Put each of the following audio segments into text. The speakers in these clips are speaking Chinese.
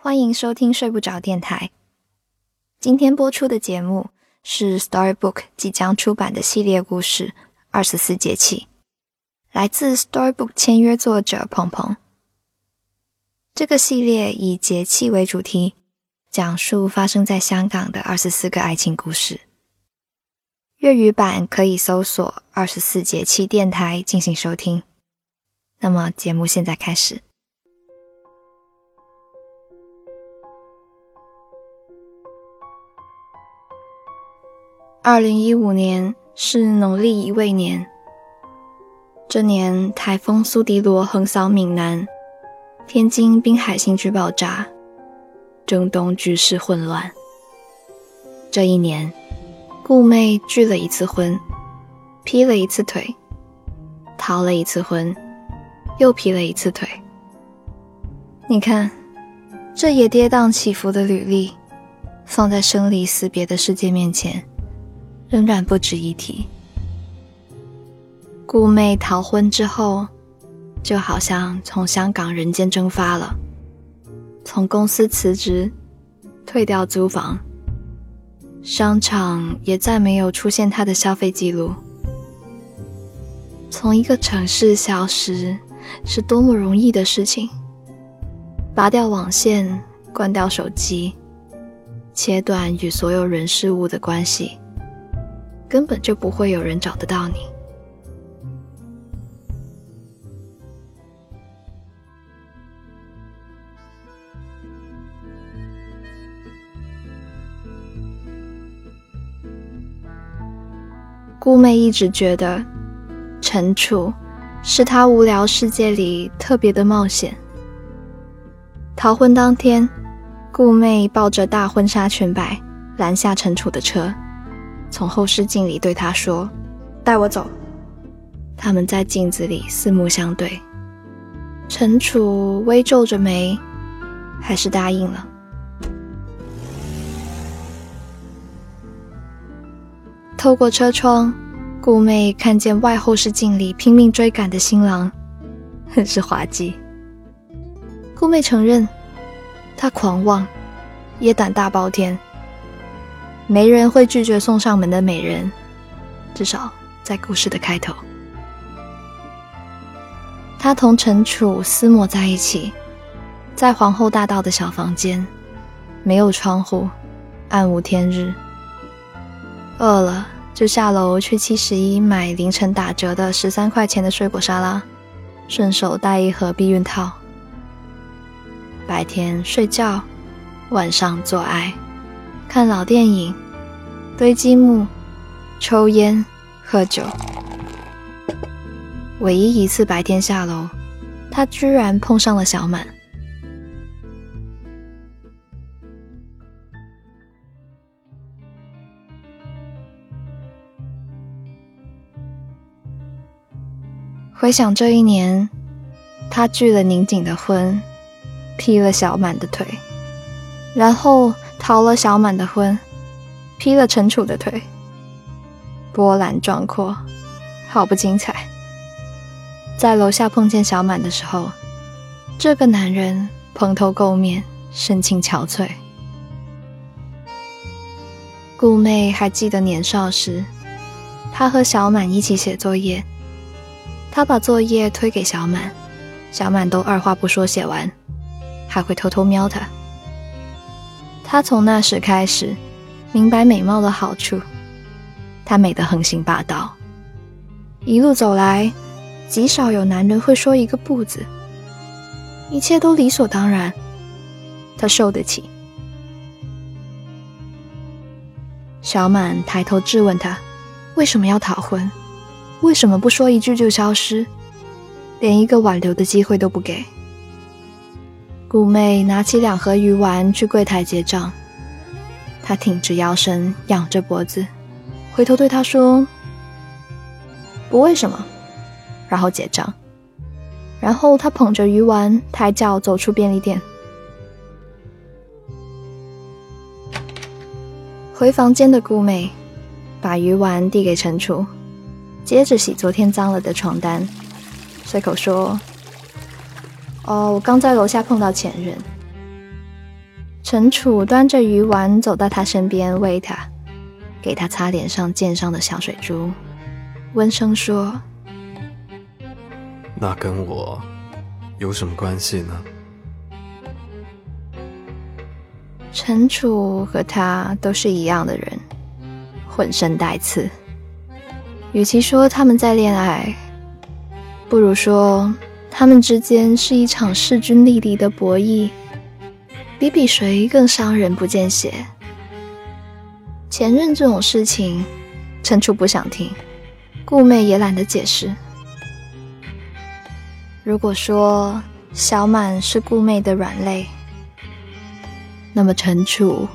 欢迎收听睡不着电台。今天播出的节目是 Storybook 即将出版的系列故事《二十四节气》，来自 Storybook 签约作者鹏鹏。这个系列以节气为主题，讲述发生在香港的二十四个爱情故事。粤语版可以搜索“二十四节气电台”进行收听。那么，节目现在开始。二零一五年是农历乙未年，这年台风苏迪罗横扫闽南，天津滨海新区爆炸，中东局势混乱。这一年，顾妹拒了一次婚，劈了一次腿，逃了一次婚。又劈了一次腿。你看，这也跌宕起伏的履历，放在生离死别的世界面前，仍然不值一提。顾妹逃婚之后，就好像从香港人间蒸发了，从公司辞职，退掉租房，商场也再没有出现她的消费记录，从一个城市消失。是多么容易的事情！拔掉网线，关掉手机，切断与所有人事物的关系，根本就不会有人找得到你。顾妹一直觉得，陈楚。是她无聊世界里特别的冒险。逃婚当天，顾妹抱着大婚纱裙摆拦下陈楚的车，从后视镜里对他说：“带我走。”他们在镜子里四目相对，陈楚微皱着眉，还是答应了。透过车窗。顾妹看见外后视镜里拼命追赶的新郎，很是滑稽。顾妹承认，她狂妄，也胆大包天。没人会拒绝送上门的美人，至少在故事的开头。他同陈楚厮磨在一起，在皇后大道的小房间，没有窗户，暗无天日。饿了。就下楼去七十一买凌晨打折的十三块钱的水果沙拉，顺手带一盒避孕套。白天睡觉，晚上做爱，看老电影，堆积木，抽烟，喝酒。唯一一次白天下楼，他居然碰上了小满。回想这一年，他拒了宁景的婚，劈了小满的腿，然后逃了小满的婚，劈了陈楚的腿。波澜壮阔，好不精彩。在楼下碰见小满的时候，这个男人蓬头垢面，神情憔悴。顾妹还记得年少时，她和小满一起写作业。他把作业推给小满，小满都二话不说写完，还会偷偷瞄他。他从那时开始明白美貌的好处，她美得横行霸道，一路走来，极少有男人会说一个不字，一切都理所当然，他受得起。小满抬头质问他，为什么要逃婚？为什么不说一句就消失，连一个挽留的机会都不给？顾妹拿起两盒鱼丸去柜台结账，她挺直腰身，仰着脖子，回头对他说：“不为什么。”然后结账。然后她捧着鱼丸，抬脚走出便利店，回房间的顾妹把鱼丸递给陈楚。接着洗昨天脏了的床单，随口说：“哦，我刚在楼下碰到前任。”陈楚端着鱼丸走到他身边，喂他，给他擦脸上溅上的小水珠，温声说：“那跟我有什么关系呢？”陈楚和他都是一样的人，浑身带刺。与其说他们在恋爱，不如说他们之间是一场势均力敌的博弈，比比谁更伤人不见血。前任这种事情，陈楚不想听，顾妹也懒得解释。如果说小满是顾妹的软肋，那么陈楚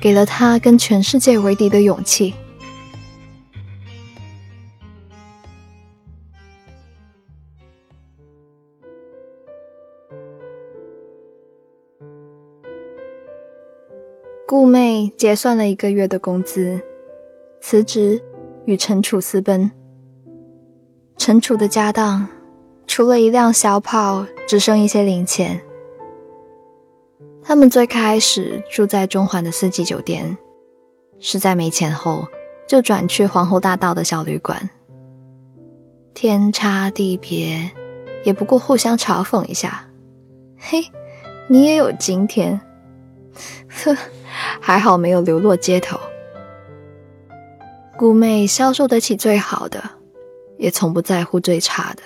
给了他跟全世界为敌的勇气。顾妹结算了一个月的工资，辞职与陈楚私奔。陈楚的家当除了一辆小跑，只剩一些零钱。他们最开始住在中环的四季酒店，实在没钱后，就转去皇后大道的小旅馆。天差地别，也不过互相嘲讽一下。嘿，你也有今天，呵。还好没有流落街头。顾妹销售得起最好的，也从不在乎最差的。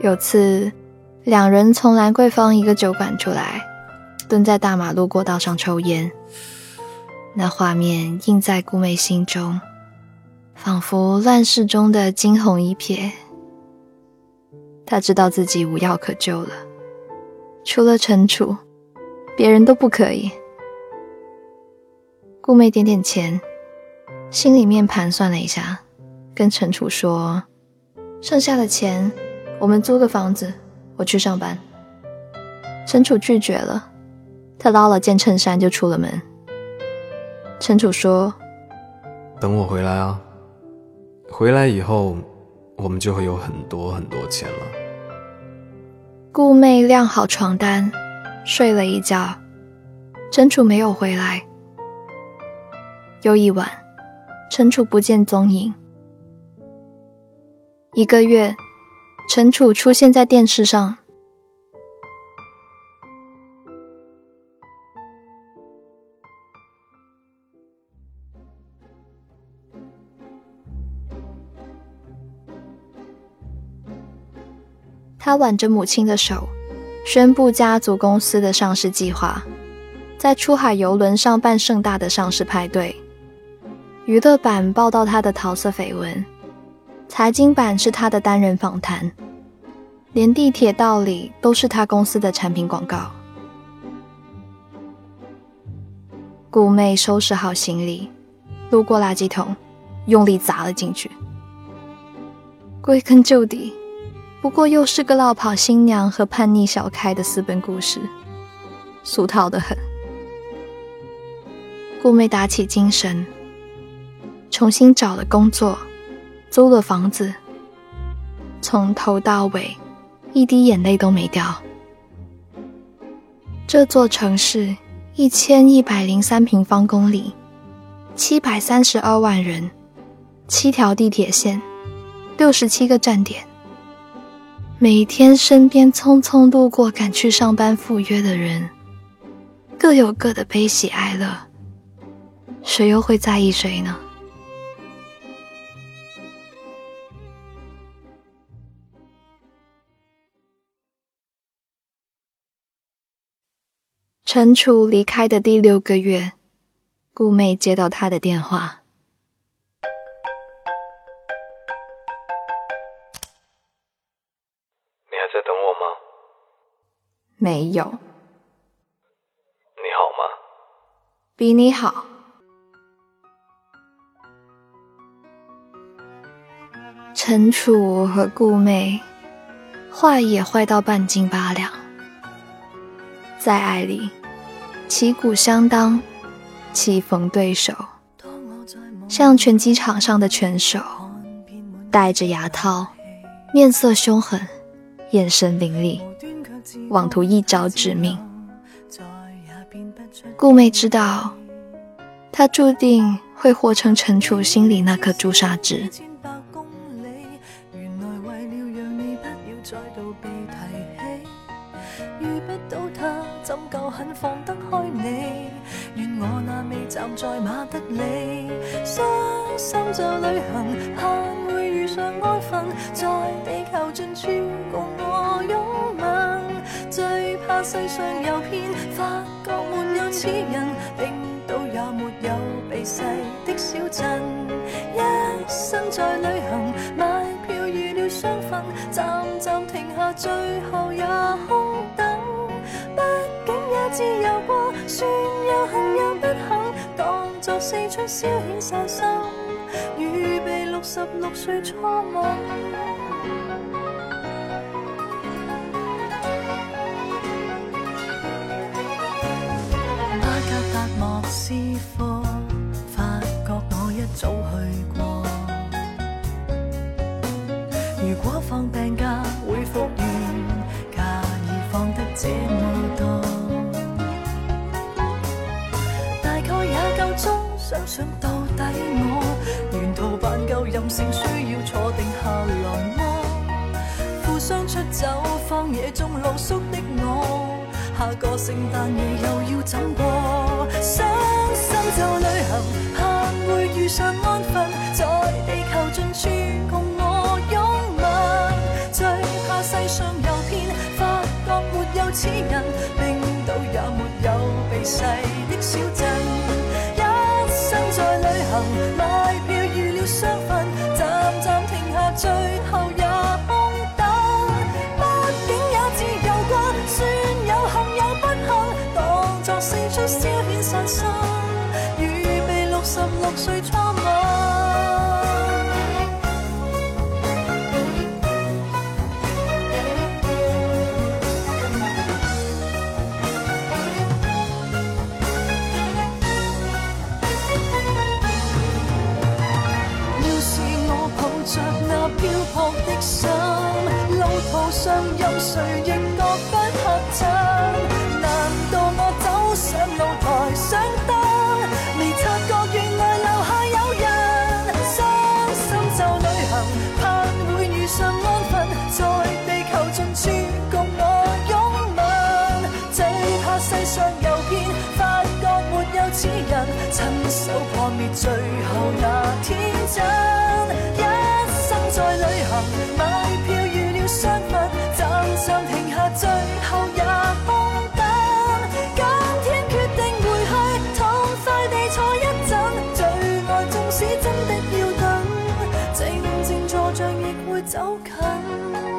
有次，两人从兰桂坊一个酒馆出来，蹲在大马路过道上抽烟，那画面印在顾妹心中，仿佛乱世中的惊鸿一瞥。她知道自己无药可救了，除了陈楚。别人都不可以。顾妹点点钱，心里面盘算了一下，跟陈楚说：“剩下的钱，我们租个房子，我去上班。”陈楚拒绝了，他捞了件衬衫就出了门。陈楚说：“等我回来啊，回来以后，我们就会有很多很多钱了。”顾妹晾好床单。睡了一觉，陈楚没有回来。又一晚，陈楚不见踪影。一个月，陈楚出现在电视上。他挽着母亲的手。宣布家族公司的上市计划，在出海游轮上办盛大的上市派对。娱乐版报道他的桃色绯闻，财经版是他的单人访谈，连地铁道里都是他公司的产品广告。顾妹收拾好行李，路过垃圾桶，用力砸了进去。归根究底。不过又是个落跑新娘和叛逆小开的私奔故事，俗套的很。顾妹打起精神，重新找了工作，租了房子，从头到尾一滴眼泪都没掉。这座城市一千一百零三平方公里，七百三十二万人，七条地铁线，六十七个站点。每天身边匆匆路过赶去上班赴约的人，各有各的悲喜哀乐，谁又会在意谁呢？陈楚离开的第六个月，顾妹接到他的电话。没有，你好吗？比你好。陈楚和顾妹坏也坏到半斤八两，在爱里旗鼓相当，棋逢对手，像拳击场上的拳手，戴着牙套，面色凶狠，眼神凌厉。妄图一招致命，顾妹知道，她注定会活成陈楚心里那颗朱砂痣。站在马德里，伤心就旅行，盼会遇上爱份，在地球尽处。世上有片，发觉没有此人，冰岛也没有避世的小镇。一生在旅行，买票预了双份，站站停下，最后也空等。毕竟也自由过，算有幸有不幸。当作四出消遣散心，预备六十六岁初吻。莫斯科，发觉我一早去过。如果放病假会复原，假已放得这么多。大概也够钟想想到底我沿途扮够任性，需要坐定下来么？负伤出走荒野中露宿的我，下个圣诞夜又要怎过？伤心就旅行，盼会遇上安分，在地球尽处共我拥吻。最怕世上有片，发觉没有此人，冰岛也没有被世的小镇。伤任谁亦像亦会走近。